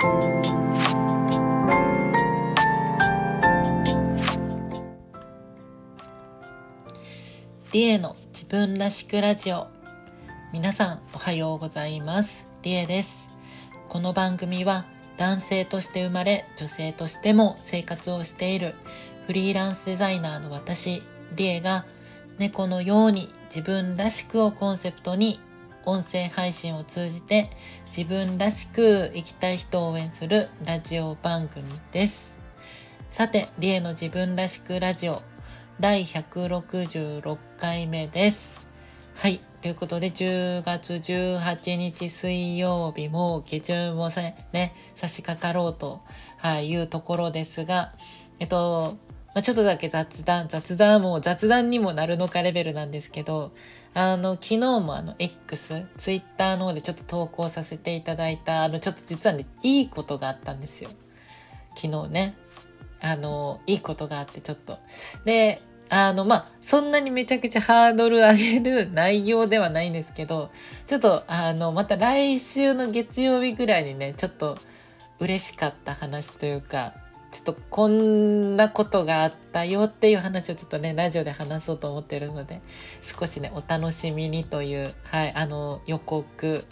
リエの自分らしくラジオ。皆さんおはようございます。リエです。この番組は男性として生まれ女性としても生活をしているフリーランスデザイナーの私リエが猫のように自分らしくをコンセプトに音声配信を通じて自分らしく生きたい人を応援するラジオ番組ですさてリエの自分らしくラジオ第166回目です。はい。ということで、10月18日水曜日も下旬も、ね、差し掛かろうと、はい、いうところですが、えっと、まあ、ちょっとだけ雑談、雑談も雑談にもなるのかレベルなんですけど、あの、昨日もあの、X、ツイッターの方でちょっと投稿させていただいた、あの、ちょっと実はね、いいことがあったんですよ。昨日ね。あの、いいことがあってちょっと。で、あの、まあ、そんなにめちゃくちゃハードル上げる内容ではないんですけど、ちょっと、あの、また来週の月曜日ぐらいにね、ちょっと嬉しかった話というか、ちょっとこんなことがあったよっていう話をちょっとね、ラジオで話そうと思ってるので、少しね、お楽しみにという、はい、あの、予告、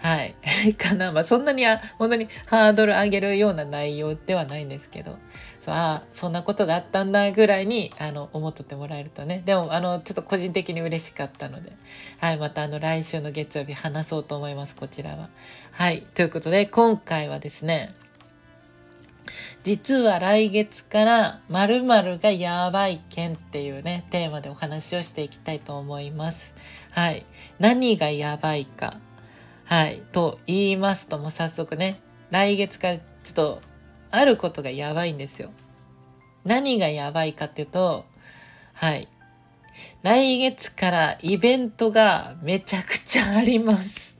はい。かな。まあ、そんなにあ、本当にハードル上げるような内容ではないんですけど、そう、あそんなことがあったんだぐらいに、あの、思っとってもらえるとね。でも、あの、ちょっと個人的に嬉しかったので、はい。また、あの、来週の月曜日話そうと思います、こちらは。はい。ということで、今回はですね、実は来月から〇〇がやばい件っていうね、テーマでお話をしていきたいと思います。はい。何がやばいか。はい。と言いますとも早速ね、来月からちょっとあることがやばいんですよ。何がやばいかっていうと、はい。来月からイベントがめちゃくちゃあります。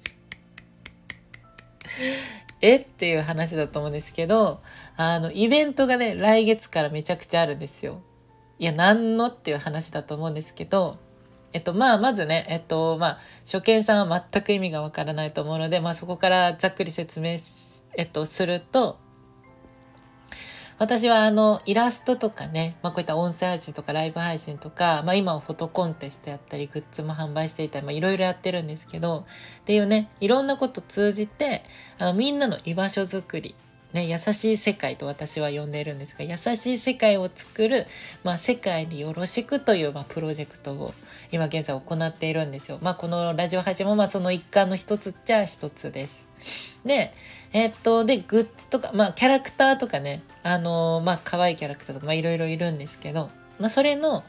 え？っていう話だと思うんですけど、あの、イベントがね、来月からめちゃくちゃあるんですよ。いや、何のっていう話だと思うんですけど、えっと、まあ、まずね、えっと、まあ、初見さんは全く意味がわからないと思うので、まあ、そこからざっくり説明、えっと、すると、私はあの、イラストとかね、まあ、こういった音声配信とかライブ配信とか、まあ、今はフォトコンテストやったり、グッズも販売していたり、ま、いろいろやってるんですけど、っていうね、いろんなこと通じて、あの、みんなの居場所づくり、ね、優しい世界と私は呼んでいるんですが、優しい世界を作る、まあ、世界によろしくという、まあ、プロジェクトを今現在行っているんですよ。まあ、このラジオ配信も、まあ、その一環の一つっちゃ一つです。で、えー、っと、で、グッズとか、まあ、キャラクターとかね、あのー、まあ、可愛いキャラクターとか、まあ、いろいろいるんですけど、まあ、それの、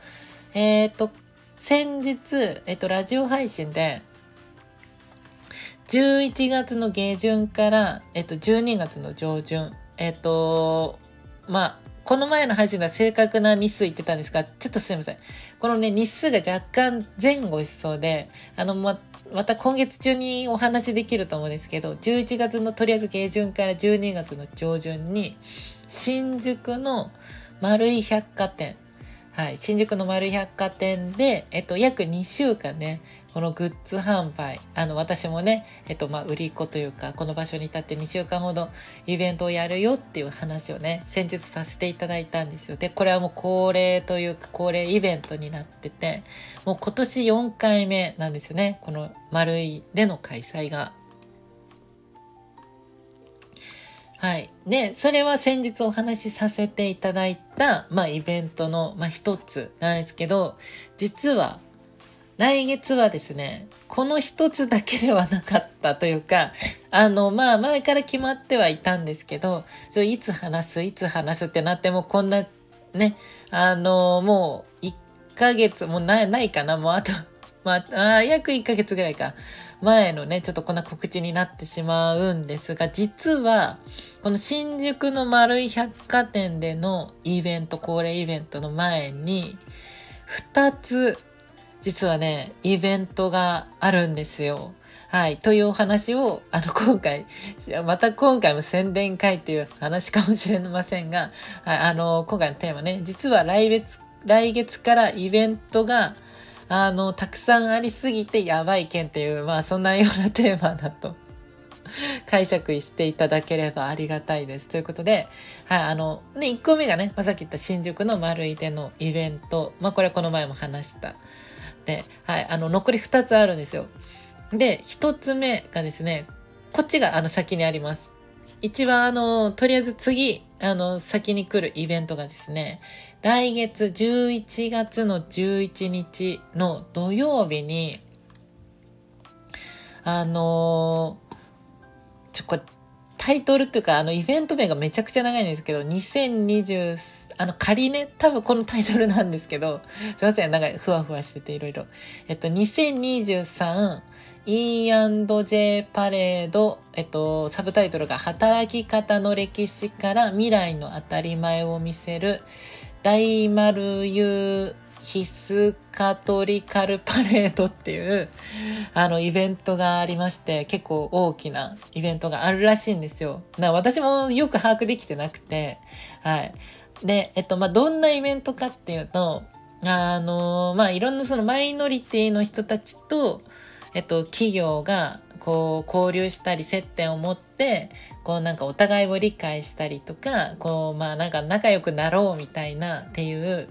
えー、っと、先日、えっと、ラジオ配信で、11月の下旬から、えっと、12月の上旬、えっと、まあ、この前の配信では正確な日数言ってたんですが、ちょっとすいません。このね、日数が若干前後しそうで、あの、ま、また今月中にお話できると思うんですけど、11月のとりあえず下旬から12月の上旬に、新宿の丸い百貨店、はい、新宿の丸い百貨店で、えっと、約2週間ね、このグッズ販売、あの、私もね、えっと、まあ、売り子というか、この場所に立って2週間ほどイベントをやるよっていう話をね、先日させていただいたんですよ。で、これはもう恒例というか、恒例イベントになってて、もう今年4回目なんですよね。この丸いでの開催が。はい。で、それは先日お話しさせていただいた、まあ、イベントの、まあ、一つなんですけど、実は来月はですね、この一つだけではなかったというか、あの、まあ前から決まってはいたんですけど、そいつ話す、いつ話すってなってもこんな、ね、あの、もう1ヶ月、もうない、ないかな、もうあと、まあ、あ約1ヶ月ぐらいか。前のね、ちょっとこんな告知になってしまうんですが、実は、この新宿の丸い百貨店でのイベント、恒例イベントの前に、2つ実はね、イベントがあるんですよ。はい。というお話を、あの、今回、また今回も宣伝会っていう話かもしれませんが、はい。あの、今回のテーマね、実は来月、来月からイベントが、あの、たくさんありすぎてやばい件っていう、まあ、そんなようなテーマだと解釈していただければありがたいです。ということで、はい、あの、ね、1個目がね、まあ、さっき言った新宿の丸いでのイベント。まあ、これはこの前も話した。はい、あの、残り2つあるんですよ。で、1つ目がですね、こっちがあの先にあります。一番あの、とりあえず次、あの、先に来るイベントがですね、来月11月の11日の土曜日に、あのー、ちょ、これ、タイトルっていうか、あの、イベント名がめちゃくちゃ長いんですけど、2020、あの、仮ね、多分このタイトルなんですけど、すいません、なんかふわふわしてていろいろ。えっと、2023 E&J パレード、えっと、サブタイトルが働き方の歴史から未来の当たり前を見せる大丸優必須カトリカルパレードっていうあのイベントがありまして結構大きなイベントがあるらしいんですよ。な私もよく把握できてなくてはい。で、えっと、まあ、どんなイベントかっていうとあのまあ、いろんなそのマイノリティの人たちとえっと、企業がこう交流したり接点を持ってこうなんかお互いを理解したりとかこうまあなんか仲良くなろうみたいなっていう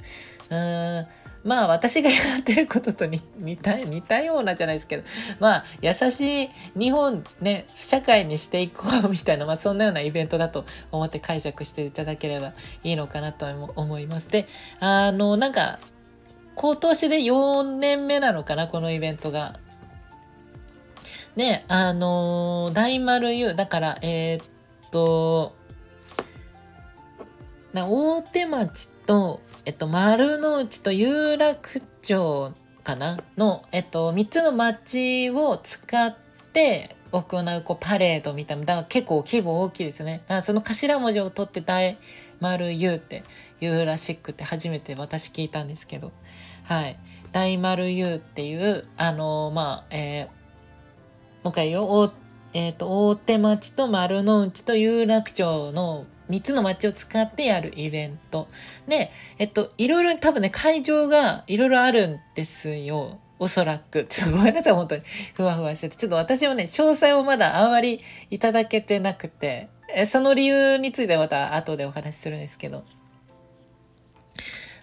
うんまあ私がやってることと 似た似たようなじゃないですけどまあ優しい日本ね社会にしていこうみたいなまあそんなようなイベントだと思って解釈していただければいいのかなと思います。であのなんか今年で4年目なのかなこのイベントが。で、あの、大丸湯、だから、えー、っと、な大手町と、えっと、丸の内と有楽町かな？の、えっと、3つの町を使って行うこうパレードみたいな、だから結構規模大きいですね。だからその頭文字を取って大丸湯って言うらしくて初めて私聞いたんですけど、はい。大丸湯っていう、あのー、まあ、えー、もう一回よ、えっ、ー、と、大手町と丸の内と有楽町の3つの町を使ってやるイベント。で、えっと、いろいろ多分ね、会場がいろいろあるんですよ。おそらく。ちょっとごめんなさい、本当に。ふわふわしてて。ちょっと私もね、詳細をまだあんまりいただけてなくて、えその理由についてはまた後でお話しするんですけど。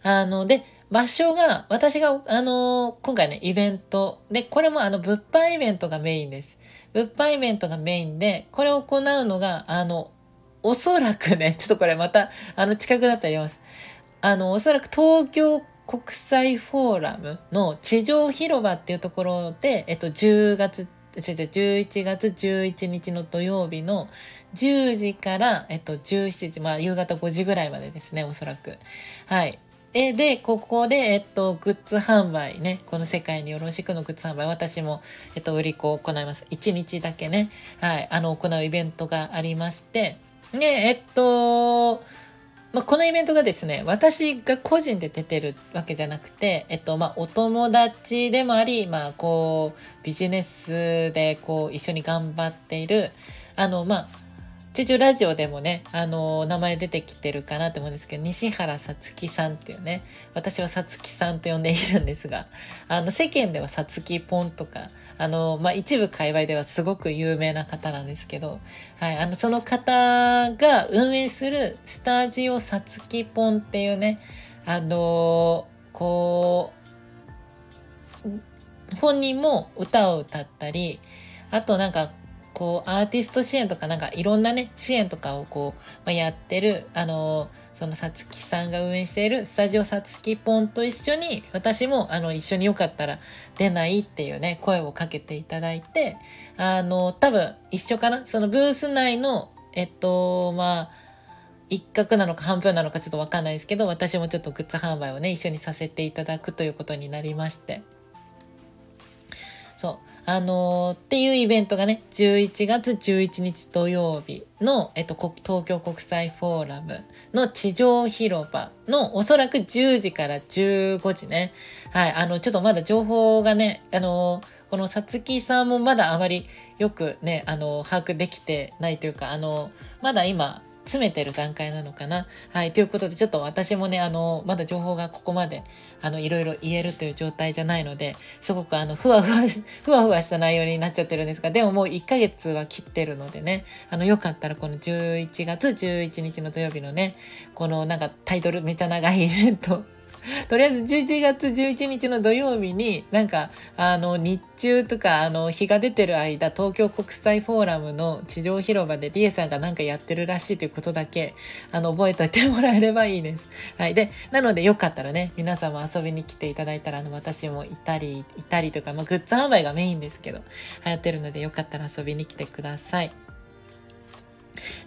あの、で、場所が、私が、あの、今回ね、イベント。で、これもあの、物販イベントがメインです。物販イベントがメインで、これを行うのが、あの、おそらくね、ちょっとこれまた、あの、近くなってあります。あの、おそらく東京国際フォーラムの地上広場っていうところで、えっと、10月、違う違う、11月11日の土曜日の10時から、えっと、17時、まあ、夕方5時ぐらいまでですね、おそらく。はい。えで、ここで、えっと、グッズ販売ね、この世界によろしくのグッズ販売、私も、えっと、売り子を行います。1日だけね、はい、あの、行うイベントがありまして、で、えっと、まあ、このイベントがですね、私が個人で出てるわけじゃなくて、えっと、まあ、お友達でもあり、まあ、こう、ビジネスで、こう、一緒に頑張っている、あの、まあ、チュチュラジオでもね、あのー、名前出てきてるかなと思うんですけど、西原さつきさんっていうね、私はさつきさんと呼んでいるんですが、あの、世間ではさつきぽんとか、あのー、まあ、一部界隈ではすごく有名な方なんですけど、はい、あの、その方が運営するスタジオさつきぽんっていうね、あのー、こう、本人も歌を歌ったり、あとなんかこう、アーティスト支援とかなんかいろんなね、支援とかをこう、まあ、やってる、あのそのさつきさんが運営しているスタジオさつきポンと一緒に、私もあの一緒によかったら出ないっていうね、声をかけていただいて、あの、多分一緒かな？そのブース内の、えっと、まあ、一角なのか半分なのかちょっとわかんないですけど、私もちょっとグッズ販売をね、一緒にさせていただくということになりまして。そう。あのー、っていうイベントがね、11月11日土曜日の、えっと、東京国際フォーラムの地上広場のおそらく10時から15時ね。はい、あの、ちょっとまだ情報がね、あのーこのさつきさんもまだあまりよくね、あの、把握できてないというか、あの、まだ今、詰めてる段階なのかな？はい。ということで、ちょっと私もね、あの、まだ情報がここまで、あの、いろいろ言えるという状態じゃないので、すごくあの、ふわふわ、ふわふわした内容になっちゃってるんですが、でももう1ヶ月は切ってるのでね、あの、よかったらこの11月11日の土曜日のね、このなんかタイトルめちゃ長いイベント、とりあえず11月11日の土曜日になんかあの日中とかあの日が出てる間東京国際フォーラムの地上広場でリエさんがなんかやってるらしいということだけあの覚えておいてもらえればいいです。はい。で、なのでよかったらね、皆さんも遊びに来ていただいたらあの私もいたり、いたりとか、まあグッズ販売がメインですけど、流行ってるのでよかったら遊びに来てください。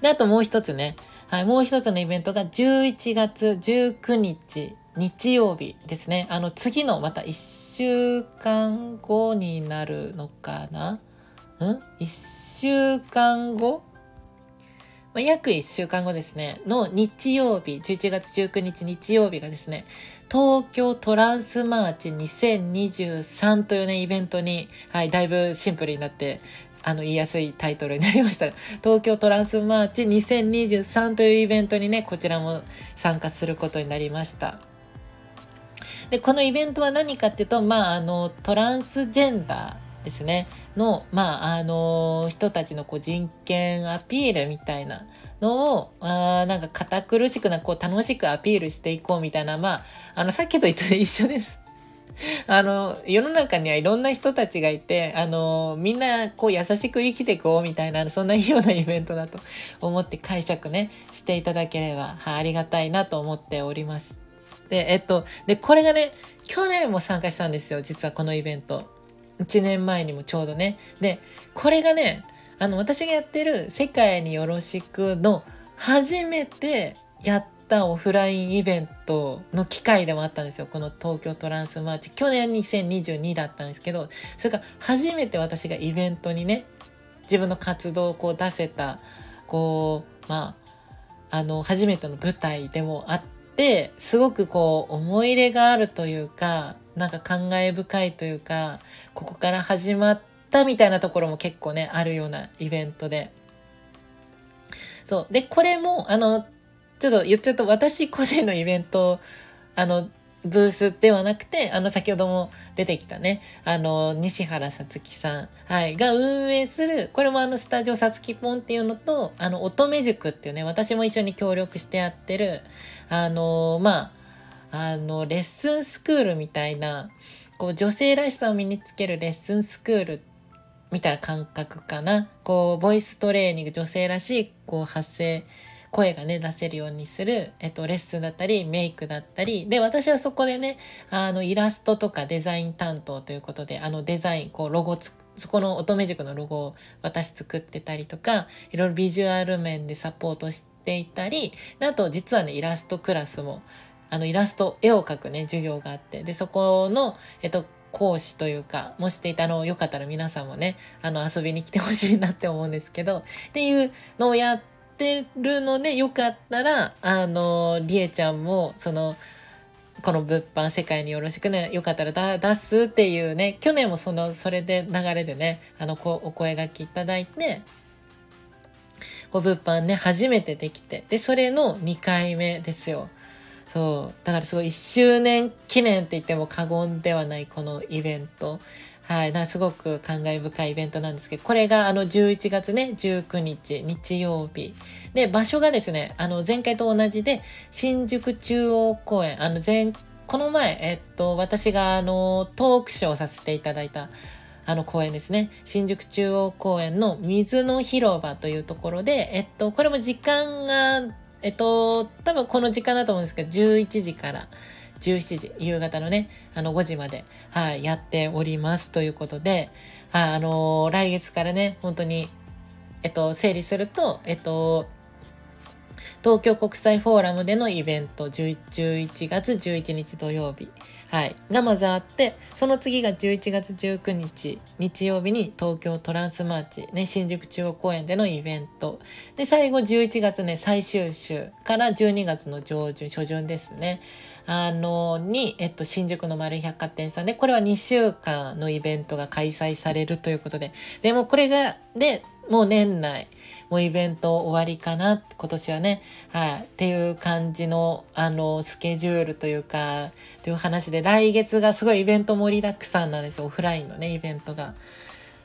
で、あともう一つね、はい、もう一つのイベントが11月19日日曜日ですね。あの次のまた1週間後になるのかな？うん ?1 週間後？まあ、約1週間後ですね、の日曜日、11月19日日曜日がですね、東京トランスマーチ2023というね、イベントに、はい、だいぶシンプルになって、あの、言いやすいタイトルになりました。東京トランスマーチ2023というイベントにね、こちらも参加することになりました。で、このイベントは何かっていうと、まあ、あの、トランスジェンダーですね、の、まあ、あの、人たちのこう人権アピールみたいなのを、あなんか堅苦しくな、こう楽しくアピールしていこうみたいな、まあ、あの、さっきと言って一緒です。あの、世の中にはいろんな人たちがいて、あの、みんなこう優しく生きていこうみたいな、そんないいようなイベントだと思って解釈ね、していただければ、はありがたいなと思っております。で、えっと、で、これがね、去年も参加したんですよ、実はこのイベント。1年前にもちょうどね。で、これがね、あの、私がやってる世界によろしくの初めてやったオフラインイベントの機会でもあったんですよ。この東京トランスマーチ。去年2022だったんですけど、それが初めて私がイベントにね、自分の活動をこう出せた、こう、まあ、あの、初めての舞台でもあって、すごくこう、思い入れがあるというか、なんか感慨深いというか、ここから始まったみたいなところも結構ね、あるようなイベントで。そう。で、これも、あの、ちょっと言っちゃうと私個人のイベント、あの、ブースではなくて、あの、先ほども出てきたね、あの、西原さつきさん、はい、が運営する、これもあの、スタジオさつきポンっていうのと、あの、乙女塾っていうね、私も一緒に協力してやってる、あの、まあ、あの、レッスンスクールみたいな、こう、女性らしさを身につけるレッスンスクールみたいな感覚かな。こう、ボイストレーニング、女性らしい、こう、発声、声がね、出せるようにする、えっと、レッスンだったり、メイクだったり、で、私はそこでね、あの、イラストとかデザイン担当ということで、あの、デザイン、こう、ロゴつそこの乙女塾のロゴを私作ってたりとか、いろいろビジュアル面でサポートしていたり、あと実はね、イラストクラスも、あのイラスト、絵を描くね、授業があって、で、そこの、えっと、講師というか、もしていたの、よかったら皆さんもね、あの、遊びに来てほしいなって思うんですけど、っていうのをやって、ってるので、よかったら、あの、りえちゃんも、その、この物販世界によろしくね、よかったら出すっていうね、去年もその、それで流れでね、あの、こうお声がけいただいて、こう物販ね、初めてできて、で、それの2回目ですよ。そう。だからすごい1周年記念って言っても過言ではないこのイベント。はい。なすごく感慨深いイベントなんですけど、これがあの11月ね、19日、日曜日。で、場所がですね、あの前回と同じで、新宿中央公園、あの前、この前、えっと、私があの、トークショーさせていただいた、あの公園ですね。新宿中央公園の水の広場というところで、えっと、これも時間が、えっと、多分この時間だと思うんですけど、11時から、17時、夕方のね、あの5時まで、はい、やっておりますということで、はい、あのー、来月からね、本当に、えっと、整理すると、えっと、東京国際フォーラムでのイベント、11月11日土曜日。はい。がまずあって、その次が11月19日、日曜日に東京トランスマーチ、ね、新宿中央公園でのイベント。で、最後11月ね、最終週から12月の上旬、初旬ですね。あの、に、えっと、新宿の丸百貨店さんで、これは2週間のイベントが開催されるということで、でもこれが、で、もう年内、もうイベント終わりかな、今年はね、はい、っていう感じの、あの、スケジュールというか、という話で、来月がすごいイベント盛りだくさんなんですよ、オフラインのね、イベントが。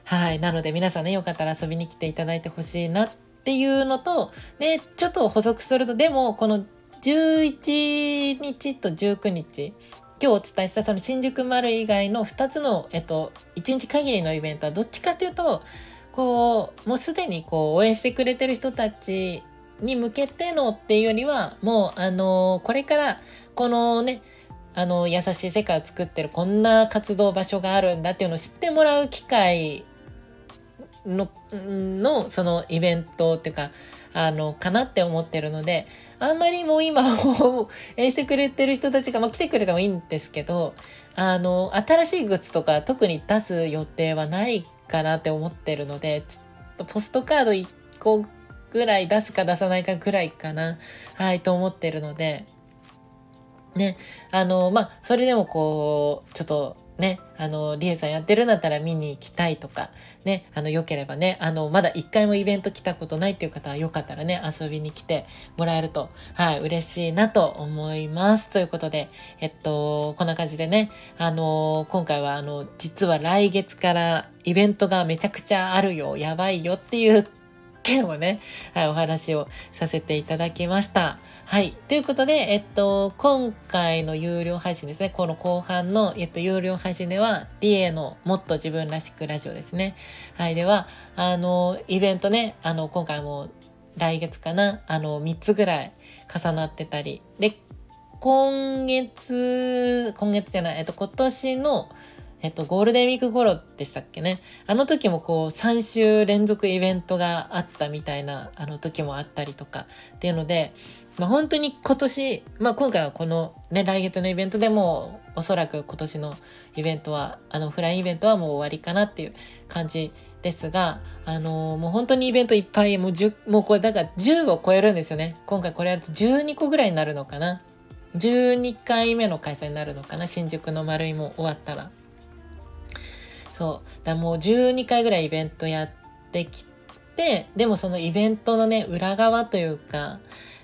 はい。なので皆さんね、よかったら遊びに来ていただいてほしいなっていうのと、で、ちょっと補足すると、でも、この11日と19日、今日お伝えしたその新宿丸以外の2つの、えっと、1日限りのイベントはどっちかっていうと、こう、もうすでにこう、応援してくれてる人たちに向けてのっていうよりは、もう、あのこれから、このね、あの、優しい世界を作ってるこんな活動場所があるんだっていうのを知ってもらう機会の、の、そのイベントっていうか、あの、かなって思ってるので、あんまりもう今応援してくれてる人たちが、まあ、来てくれてもいいんですけど、あの、新しいグッズとか特に出す予定はないかなって思ってるので、ちょっとポストカード1個ぐらい出すか出さないかぐらいかな、はい、と思ってるので、ね、あの、まあ、それでもこう、ちょっとね、あの、リエさんやってるんだったら見に行きたいとか、ね、あの、良ければね、あの、まだ一回もイベント来たことないっていう方はよかったらね、遊びに来てもらえると、はい、嬉しいなと思います。ということで、えっと、こんな感じでね、あの、今回はあの、実は来月からイベントがめちゃくちゃあるよ、やばいよっていう件をね、はい、お話をさせていただきました。はい。ということで、えっと、今回の有料配信ですね。この後半の、えっと、有料配信では、リエのもっと自分らしくラジオですね。はい。では、あの、イベントね、あの、今回も来月かな、あの、3つぐらい重なってたり。で、今月、今月じゃない、えっと、今年の、えっと、ゴールデンウィーク頃でしたっけね。あの時もこう、3週連続イベントがあったみたいな、あの時もあったりとかっていうので、まあ本当に今年、まあ今回はこのね、来月のイベントでも、おそらく今年のイベントは、あの、フラインイベントはもう終わりかなっていう感じですが、あのー、もう本当にイベントいっぱい、もう10、もうこれだから10を超えるんですよね。今回これやると12個ぐらいになるのかな。12回目の開催になるのかな。新宿の丸いも終わったら。そう。だもう12回ぐらいイベントやってきて、でもそのイベントのね、裏側というか、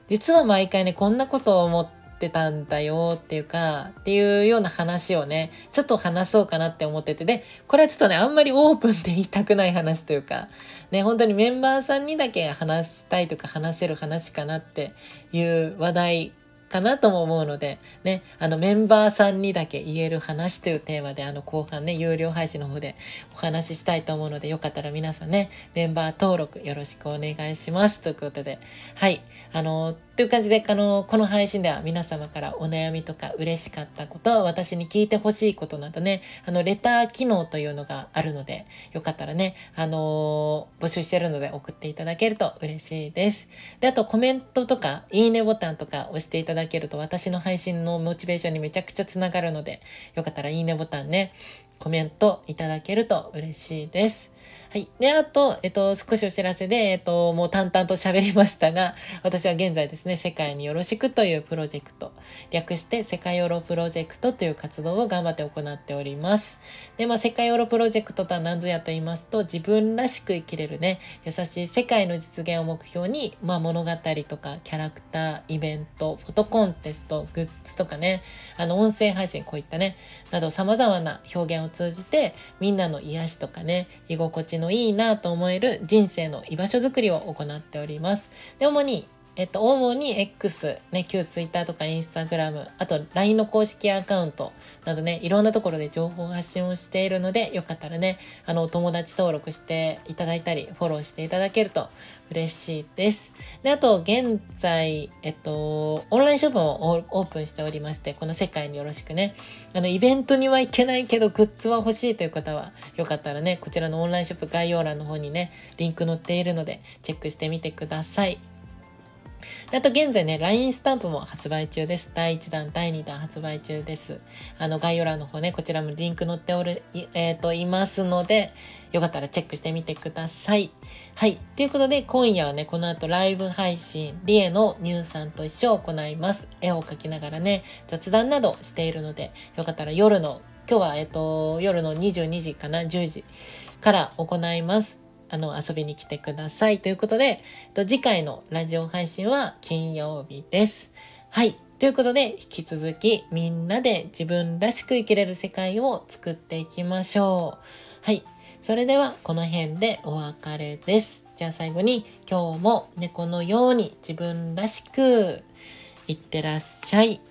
実は毎回ね、こんなことを思ってたんだよっていうか、っていうような話をね、ちょっと話そうかなって思ってて、で、これはちょっとね、あんまりオープンで言いたくない話というか、ね、本当にメンバーさんにだけ話したいとか話せる話かなっていう話題かなとも思うので、ね、あのメンバーさんにだけ言える話というテーマで、あの後半ね、有料配信の方でお話ししたいと思うので、よかったら皆さんね、メンバー登録よろしくお願いします。ということで、はい、あの、という感じで、あの、この配信では皆様からお悩みとか嬉しかったこと、私に聞いてほしいことなどね、あの、レター機能というのがあるので、よかったらね、あのー、募集してるので送っていただけると嬉しいです。で、あとコメントとか、いいねボタンとか押していただけると私の配信のモチベーションにめちゃくちゃつながるので、よかったらいいねボタンね、コメントいただけると嬉しいです。はい。で、あと、えっと、少しお知らせで、えっと、もう淡々と喋りましたが、私は現在ですね、世界によろしくというプロジェクト、略して世界ヨーロプロジェクトという活動を頑張って行っております。で、まあ、世界ヨーロプロジェクトとは何ぞやと言いますと、自分らしく生きれるね、優しい世界の実現を目標に、まあ、物語とか、キャラクター、イベント、フォトコンテスト、グッズとかね、あの、音声配信、こういったね、など様々な表現を通じて、みんなの癒しとかね、居心地のいいなと思える人生の居場所づくりを行っております。で、主にえっと、主に X、ね、旧 Twitter とか Instagram、あと LINE の公式アカウントなどね、いろんなところで情報発信をしているので、よかったらね、あの、お友達登録していただいたり、フォローしていただけると嬉しいです。で、あと、現在、えっと、オンラインショップもオープンしておりまして、この世界によろしくね、あの、イベントには行けないけど、グッズは欲しいという方は、よかったらね、こちらのオンラインショップ概要欄の方にね、リンク載っているので、チェックしてみてください。あと現在ね、LINE スタンプも発売中です。第1弾、第2弾発売中です。あの、概要欄の方ね、こちらもリンク載っておる、えっ、ー、と、いますので、よかったらチェックしてみてください。はい。ということで、今夜はね、この後ライブ配信、リエのニューさんと一緒を行います。絵を描きながらね、雑談などしているので、よかったら夜の、今日は、えっ、ー、と、夜の22時かな、10時から行います。あの、遊びに来てください。ということで、次回のラジオ配信は金曜日です。はい。ということで、引き続きみんなで自分らしく生きれる世界を作っていきましょう。はい。それではこの辺でお別れです。じゃあ最後に今日も猫のように自分らしくいってらっしゃい。